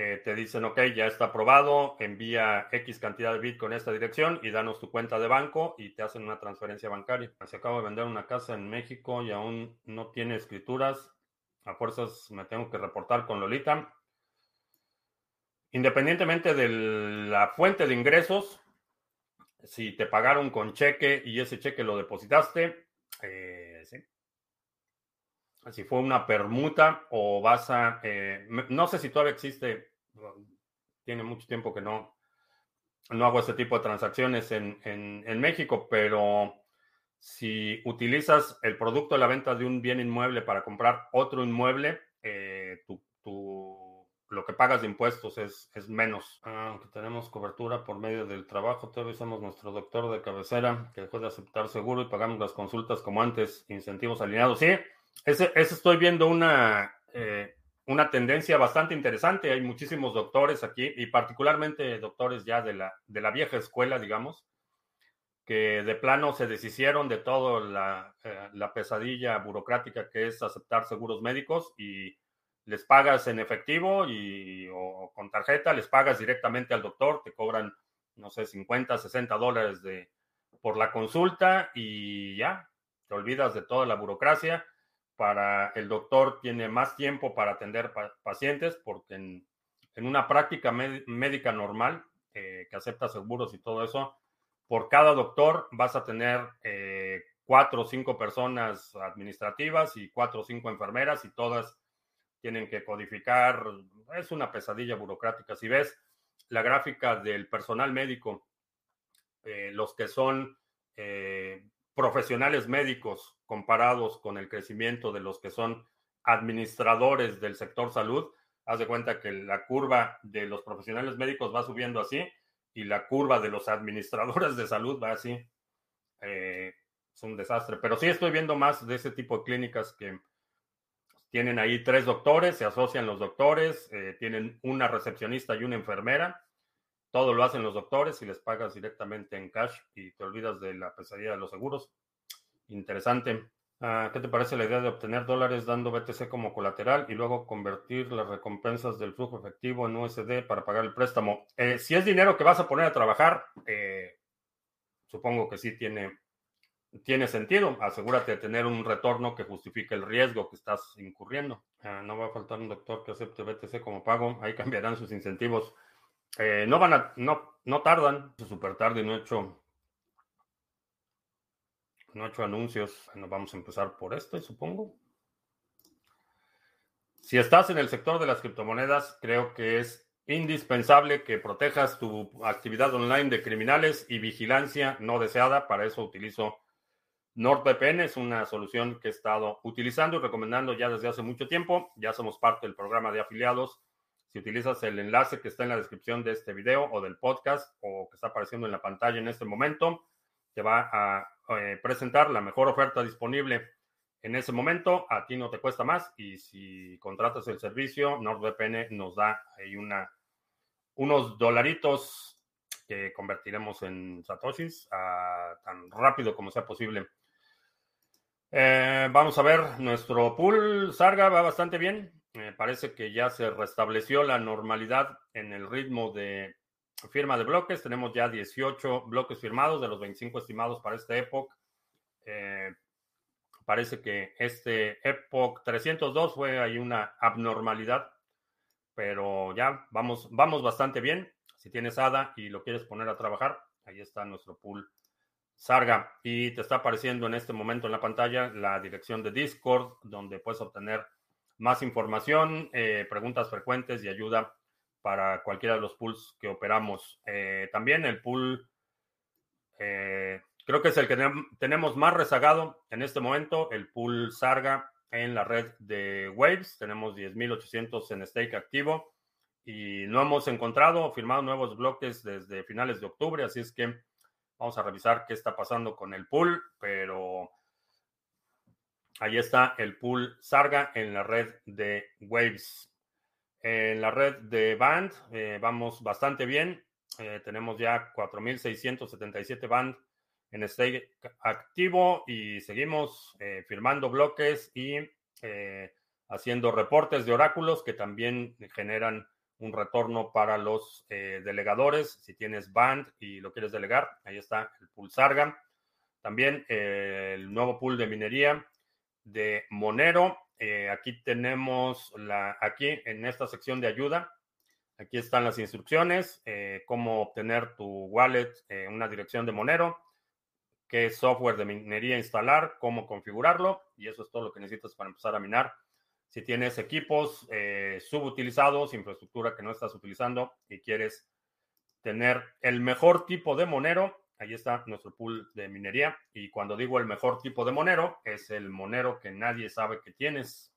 eh, te dicen, ok, ya está aprobado, envía X cantidad de Bitcoin a esta dirección y danos tu cuenta de banco y te hacen una transferencia bancaria. Se acabo de vender una casa en México y aún no tiene escrituras. A fuerzas me tengo que reportar con Lolita. Independientemente de la fuente de ingresos, si te pagaron con cheque y ese cheque lo depositaste, eh, sí. Si fue una permuta o vas a... Eh, no sé si todavía existe, tiene mucho tiempo que no, no hago este tipo de transacciones en, en, México, pero si utilizas el producto de la venta de un bien inmueble para comprar otro inmueble, eh, lo que pagas de impuestos es, es menos. Aunque tenemos cobertura por medio del trabajo, todavía somos nuestro doctor de cabecera que dejó de aceptar seguro y pagamos las consultas como antes, incentivos alineados. Sí, ese, estoy viendo una, eh, una tendencia bastante interesante. Hay muchísimos doctores aquí y particularmente doctores ya de la, de la vieja escuela, digamos, que de plano se deshicieron de toda la, eh, la, pesadilla burocrática que es aceptar seguros médicos y les pagas en efectivo y, o con tarjeta, les pagas directamente al doctor, te cobran, no sé, 50, 60 dólares de, por la consulta y ya, te olvidas de toda la burocracia para el doctor tiene más tiempo para atender pacientes porque en, una práctica médica normal eh, que acepta seguros y todo eso, por cada doctor vas a tener eh, cuatro o cinco personas administrativas y cuatro o cinco enfermeras y todas tienen que codificar. Es una pesadilla burocrática. Si ves la gráfica del personal médico, eh, los que son profesionales médicos comparados con el crecimiento de los que son administradores del sector salud, haz de cuenta que la curva de los profesionales médicos va subiendo así y la curva de los administradores de salud va así. Eh, es un desastre. Pero sí estoy viendo más de ese tipo de clínicas que tienen ahí tres doctores, se asocian los doctores, eh, tienen una recepcionista y una enfermera todo lo hacen los doctores y les pagas directamente en cash y te olvidas de la pesadilla de los seguros. Interesante. Ah, ¿Qué te parece la idea de obtener dólares dando BTC como colateral y luego convertir las recompensas del flujo efectivo en USD para pagar el préstamo? Eh, si es dinero que vas a poner a trabajar, eh, supongo que sí tiene, tiene sentido. Asegúrate de tener un retorno que justifique el riesgo que estás incurriendo. Ah, no va a faltar un doctor que acepte BTC como pago. Ahí cambiarán sus incentivos. Eh, no van a, no, no tardan, súper tarde, no he hecho, no he hecho anuncios. Bueno, vamos a empezar por este, supongo. Si estás en el sector de las criptomonedas, creo que es indispensable que protejas tu actividad online de criminales y vigilancia no deseada. Para eso utilizo NordVPN. Es una solución que he estado utilizando y recomendando ya desde hace mucho tiempo. Ya somos parte del programa de afiliados si utilizas el enlace que está en la descripción de este video o del podcast o que está apareciendo en la pantalla en este momento, te va a eh, presentar la mejor oferta disponible en ese momento. A ti no te cuesta más y si contratas el servicio, NordVPN nos da ahí unos dolaritos que convertiremos en satoshis tan rápido como sea posible. Eh, vamos a ver, nuestro pool Sarga va bastante bien. Me parece que ya se restableció la normalidad en el ritmo de firma de bloques. Tenemos ya 18 bloques firmados de los 25 estimados para esta época. Eh, parece que este Epoch 302 fue ahí una abnormalidad, pero ya vamos, vamos bastante bien. Si tienes ADA y lo quieres poner a trabajar, ahí está nuestro pool Sarga. Y te está apareciendo en este momento en la pantalla la dirección de Discord, donde puedes obtener más información, eh, preguntas frecuentes y ayuda para cualquiera de los pools que operamos. Eh, también el pool, eh, creo que es el que tenemos más rezagado en este momento, el pool Sarga en la red de Waves. Tenemos 10.800 en stake activo y no hemos encontrado o firmado nuevos bloques desde finales de octubre, así es que vamos a revisar qué está pasando con el pool, pero Ahí está el pool Sarga en la red de Waves. En la red de Band eh, vamos bastante bien. Eh, tenemos ya 4.677 Band en este activo y seguimos eh, firmando bloques y haciendo reportes de oráculos que también generan un retorno para los delegadores. Si tienes Band y lo quieres delegar, ahí está el pool Sarga. También el nuevo pool de minería de Monero. Eh, aquí tenemos la, aquí en esta sección de ayuda, aquí están las instrucciones, eh, cómo obtener tu wallet, eh, una dirección de Monero, qué software de minería instalar, cómo configurarlo, y eso es todo lo que necesitas para empezar a minar. Si tienes equipos subutilizados, infraestructura que no estás utilizando y quieres tener el mejor tipo de monero. Ahí está nuestro pool de minería. Y cuando digo el mejor tipo de monero, es el monero que nadie sabe que tienes.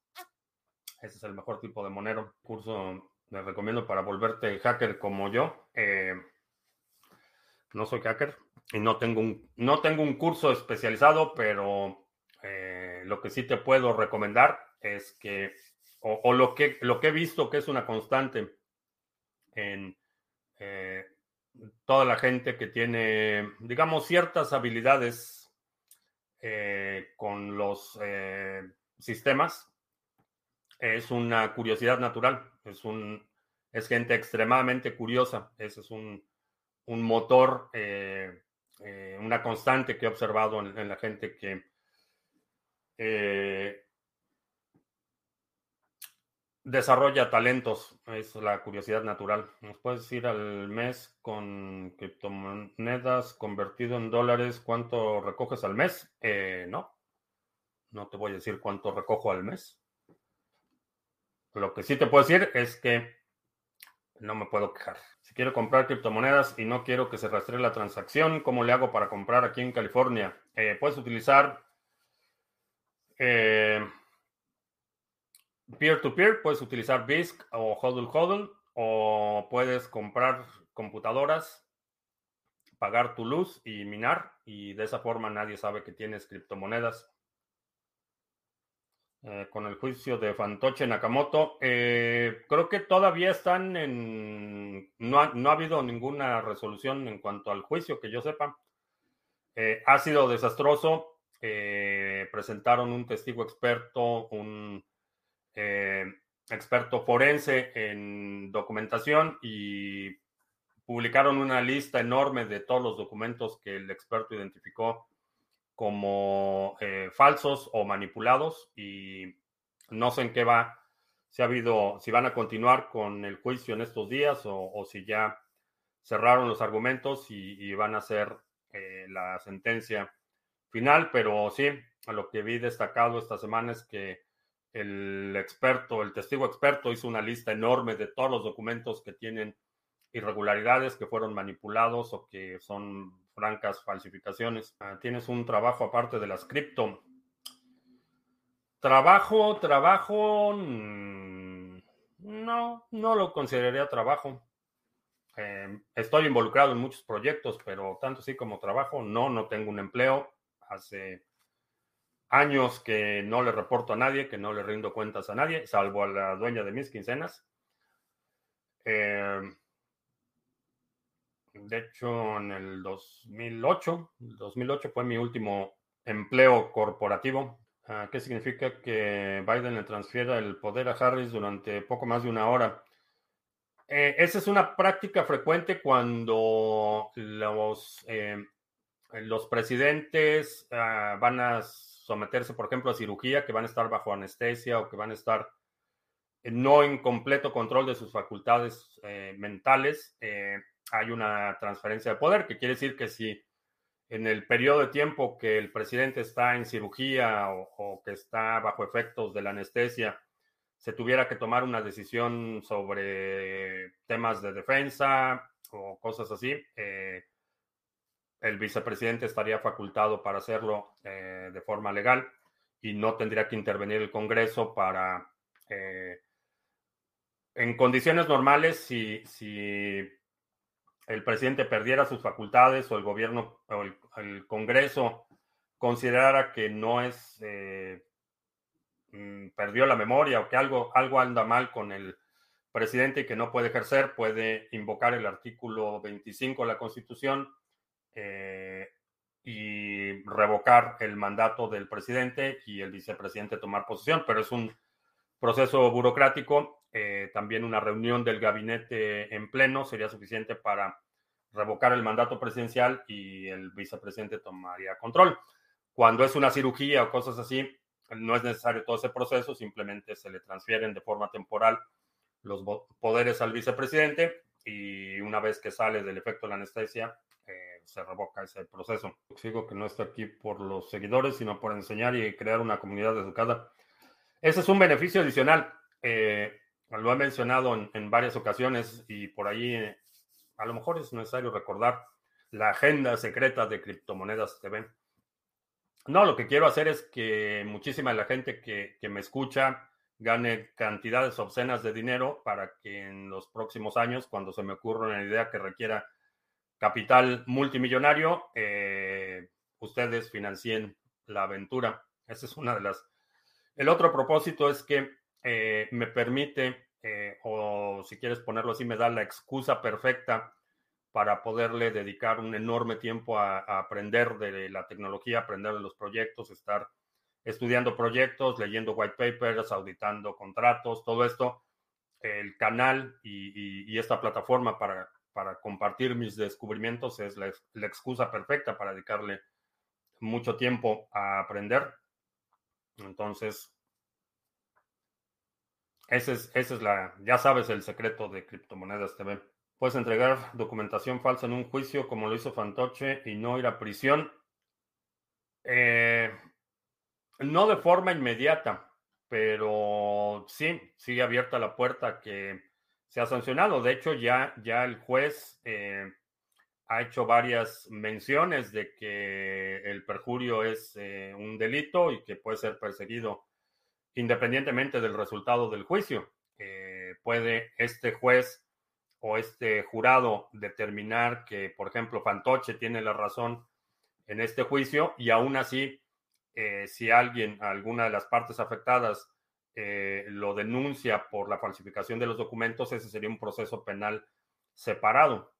Ese es el mejor tipo de monero. Curso me recomiendo para volverte hacker como yo. Eh, no soy hacker y no tengo un, no tengo un curso especializado, pero eh, lo que sí te puedo recomendar es que, o, lo, que, lo que he visto que es una constante en eh, toda la gente que tiene, digamos, ciertas habilidades con los sistemas, es una curiosidad natural, es, un, es gente extremadamente curiosa, ese es un, motor, eh, eh, una constante que he observado en, la gente que eh, desarrolla talentos, es la curiosidad natural. ¿Nos puedes decir al mes con criptomonedas convertido en dólares cuánto recoges al mes? no, no te voy a decir cuánto recojo al mes. Lo que sí te puedo decir es que no me puedo quejar. Si quiero comprar criptomonedas y no quiero que se rastree la transacción, ¿cómo le hago para comprar aquí en California? Eh, puedes utilizar eh, peer-to-peer, puedes utilizar BISC o HODL HODL, o puedes comprar computadoras, pagar tu luz y minar, y de esa forma nadie sabe que tienes criptomonedas. Eh, con el juicio de Fantoche Nakamoto. Eh, creo que todavía están en... No ha, no ha, habido ninguna resolución en cuanto al juicio, que yo sepa. Eh, ha sido desastroso. presentaron un testigo experto, un experto forense en documentación y publicaron una lista enorme de todos los documentos que el experto identificó como eh, falsos o manipulados y no sé en qué va, si ha habido, si van a continuar con el juicio en estos días o, si ya cerraron los argumentos y, van a hacer eh, la sentencia final, pero sí, a lo que vi destacado esta semana es que el experto, el testigo experto hizo una lista enorme de todos los documentos que tienen irregularidades, que fueron manipulados o que son francas falsificaciones. Ah, tienes un trabajo aparte de las cripto. Trabajo, trabajo, mm, no, no lo consideraría trabajo. Em, estoy involucrado en muchos proyectos, pero tanto así como trabajo, no, no tengo un empleo. Hace años que no le reporto a nadie, que no le rindo cuentas a nadie, salvo a la dueña de mis quincenas. Eh, de hecho, en el 2008, 2008 fue mi último empleo corporativo. Ah, ¿Qué significa que Biden le transfiera el poder a Harris durante poco más de una hora? Eh, esa es una práctica frecuente cuando los, eh, los presidentes ah, van a someterse, por ejemplo, a cirugía, que van a estar bajo anestesia o que van a estar no en completo control de sus facultades eh, mentales hay una transferencia de poder, que quiere decir que si en el periodo de tiempo que el presidente está en cirugía o, que está bajo efectos de la anestesia, se tuviera que tomar una decisión sobre temas de defensa o cosas así, eh, el vicepresidente estaría facultado para hacerlo eh, de forma legal y no tendría que intervenir el Congreso para, eh, en condiciones normales, si, si el presidente perdiera sus facultades o el gobierno o el, Congreso considerara que no es, eh, mm, perdió la memoria o que algo, algo anda mal con el presidente y que no puede ejercer, puede invocar el artículo 25 de la Constitución eh, y revocar el mandato del presidente y el vicepresidente tomar posesión, pero es un proceso burocrático eh, también una reunión del gabinete en pleno sería suficiente para revocar el mandato presidencial y el vicepresidente tomaría control. Cuando es una cirugía o cosas así, no es necesario todo ese proceso, simplemente se le transfieren de forma temporal los poderes al vicepresidente y una vez que sale del efecto de la anestesia, eh, se revoca ese proceso. Sigo que no está aquí por los seguidores, sino por enseñar y crear una comunidad educada. Ese es un beneficio adicional. Eh, lo he mencionado en, varias ocasiones y por ahí a lo mejor es necesario recordar la agenda secreta de criptomonedas TV. No, lo que quiero hacer es que muchísima de la gente que, que me escucha gane cantidades obscenas de dinero para que en los próximos años, cuando se me ocurra una idea que requiera capital multimillonario, eh, ustedes financien la aventura. Esa es una de las... El otro propósito es que eh, me permite, eh, o si quieres ponerlo así, me da la excusa perfecta para poderle dedicar un enorme tiempo a aprender de la tecnología, aprender de los proyectos, estar estudiando proyectos, leyendo white papers, auditando contratos, todo esto, el canal y, esta plataforma para, para, compartir mis descubrimientos es la, excusa perfecta para dedicarle mucho tiempo a aprender. Entonces, ese es, ese es la, ya sabes el secreto de criptomonedas TV. Puedes entregar documentación falsa en un juicio como lo hizo Fantoche y no ir a prisión. Eh, no de forma inmediata, pero sí, sigue abierta la puerta que se ha sancionado. De hecho, ya, ya el juez eh, ha hecho varias menciones de que el perjurio es eh, un delito y que puede ser perseguido independientemente del resultado del juicio. Eh, puede este juez o este jurado determinar que, por ejemplo, Fantoche tiene la razón en este juicio y aún así si alguien, alguna de las partes afectadas, eh, lo denuncia por la falsificación de los documentos, ese sería un proceso penal separado.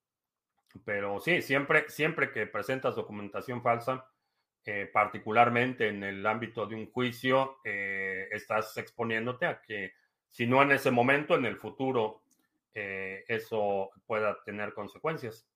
Pero sí, siempre, siempre que presentas documentación falsa, eh, particularmente en el ámbito de un juicio, estás exponiéndote a que, si no en ese momento, en el futuro, eso pueda tener consecuencias.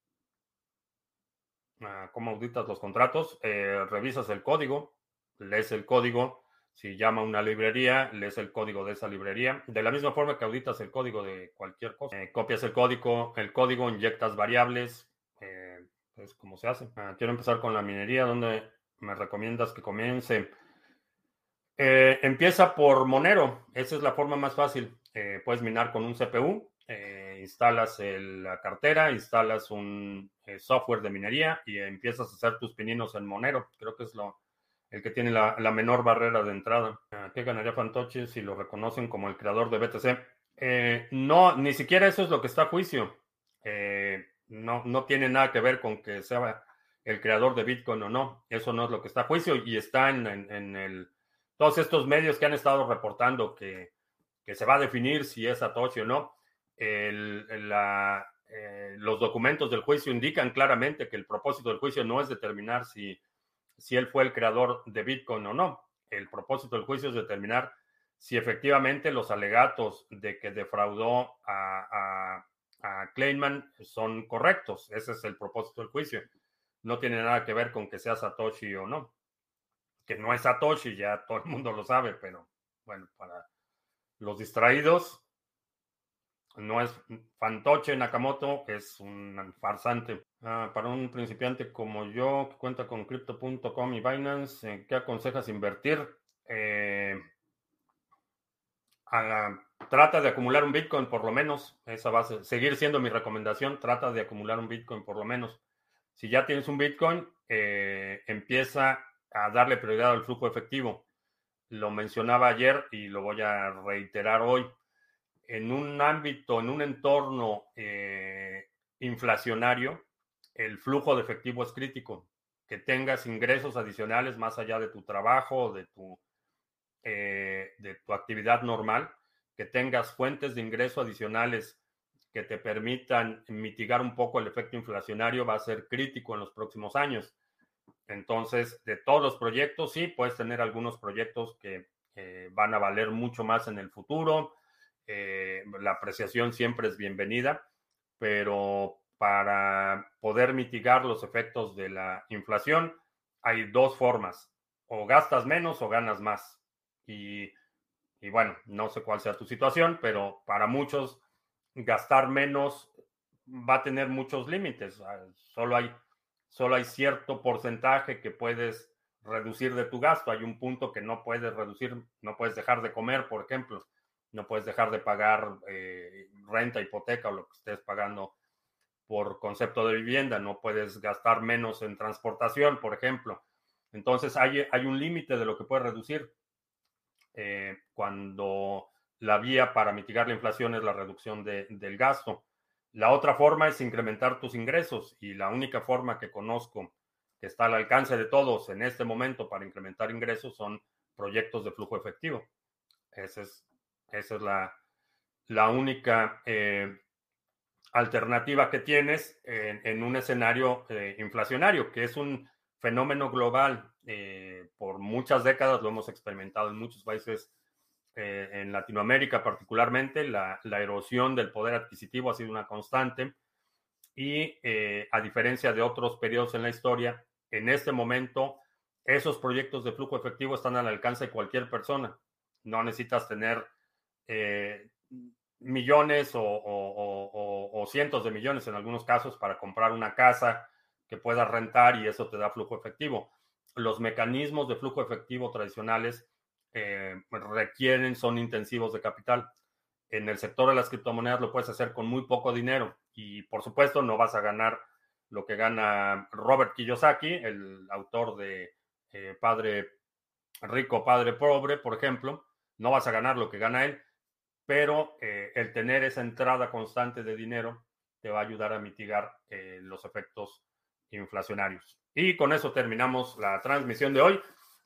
Ah, ¿Cómo auditas los contratos? revisas el código, lees el código. Si llama una librería, lees el código de esa librería. De la misma forma que auditas el código de cualquier cosa. Eh, copias el código, el código, inyectas variables. Eh, es como se hace. Ah, quiero empezar con la minería. ¿Dónde me recomiendas que comience? Eh, empieza por Monero. Esa es la forma más fácil. puedes minar con un CPU. instalas la cartera, instalas un software de minería y empiezas a hacer tus pininos en Monero. Creo que es lo, el que tiene la, menor barrera de entrada. ¿Qué ganaría Fantoche si lo reconocen como el creador de BTC? Eh, no, ni siquiera eso es lo que está a juicio. Eh, no, no tiene nada que ver con que sea el creador de Bitcoin o no. Eso no es lo que está a juicio y está en, todos estos medios que han estado reportando que, se va a definir si es Satoshi o no. eh, los documentos del juicio indican claramente que el propósito del juicio no es determinar si si él fue el creador de Bitcoin o no. El propósito del juicio es determinar si efectivamente los alegatos de que defraudó a, Kleinman son correctos. Ese es el propósito del juicio. No tiene nada que ver con que sea Satoshi o no. Que no es Satoshi, ya todo el mundo lo sabe, pero bueno, para los distraídos, no es fantoche Nakamoto, es un farsante. Ah, para un principiante como yo que cuenta con crypto.com y Binance, ¿qué aconsejas invertir? Eh, trata de acumular un Bitcoin por lo menos. Esa va a seguir siendo mi recomendación. Trata de acumular un Bitcoin por lo menos. Si ya tienes un Bitcoin, eh, empieza a darle prioridad al flujo efectivo. Lo mencionaba ayer y lo voy a reiterar hoy en un ámbito, en un entorno eh, inflacionario, el flujo de efectivo es crítico. Que tengas ingresos adicionales más allá de tu trabajo, de tu, eh, de tu actividad normal, que tengas fuentes de ingreso adicionales que te permitan mitigar un poco el efecto inflacionario va a ser crítico en los próximos años. Entonces, de todos los proyectos, sí, puedes tener algunos proyectos que van a valer mucho más en el futuro, eh, la apreciación siempre es bienvenida, pero para poder mitigar los efectos de la inflación hay dos formas, o gastas menos o ganas más. Y, bueno, no sé cuál sea tu situación, pero para muchos gastar menos va a tener muchos límites. Ah, solo hay, solo hay cierto porcentaje que puedes reducir de tu gasto. Hay un punto que no puedes reducir, no puedes dejar de comer, por ejemplo no puedes dejar de pagar eh, renta, hipoteca o lo que estés pagando por concepto de vivienda, no puedes gastar menos en transportación, por ejemplo. Entonces hay, hay un límite de lo que puedes reducir. Eh, cuando la vía para mitigar la inflación es la reducción del gasto. La otra forma es incrementar tus ingresos y la única forma que conozco que está al alcance de todos en este momento para incrementar ingresos son proyectos de flujo efectivo. Esa es, esa es la, la única eh, alternativa que tienes en, un escenario eh, inflacionario, que es un fenómeno global. Eh, por muchas décadas lo hemos experimentado en muchos países, en Latinoamérica particularmente, la, la, erosión del poder adquisitivo ha sido una constante y a diferencia de otros periodos en la historia, en este momento esos proyectos de flujo efectivo están al alcance de cualquier persona. No necesitas tener millones o, cientos de millones en algunos casos para comprar una casa que puedas rentar y eso te da flujo efectivo. Los mecanismos de flujo efectivo tradicionales eh, requieren, son intensivos de capital. En el sector de las criptomonedas lo puedes hacer con muy poco dinero y por supuesto no vas a ganar lo que gana Robert Kiyosaki, el autor de eh, Padre Rico, Padre Pobre, por ejemplo. No vas a ganar lo que gana él, pero eh, el tener esa entrada constante de dinero te va a ayudar a mitigar eh, los efectos inflacionarios. Y con eso terminamos la transmisión de hoy.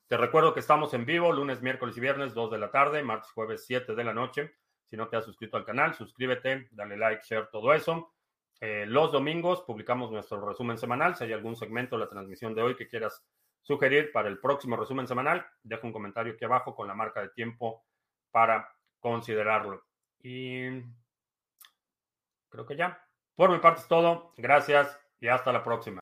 Te recuerdo que estamos en vivo lunes, miércoles y viernes, 2 de la tarde, martes, jueves, 7 de la noche. Si no te has suscrito al canal, suscríbete, dale like, share, todo eso. Eh, los domingos publicamos nuestro resumen semanal. Si hay algún segmento de la transmisión de hoy que quieras sugerir para el próximo resumen semanal, deja un comentario aquí abajo con la marca de tiempo para considerarlo. Y creo que ya. Por mi parte es todo. Gracias y hasta la próxima.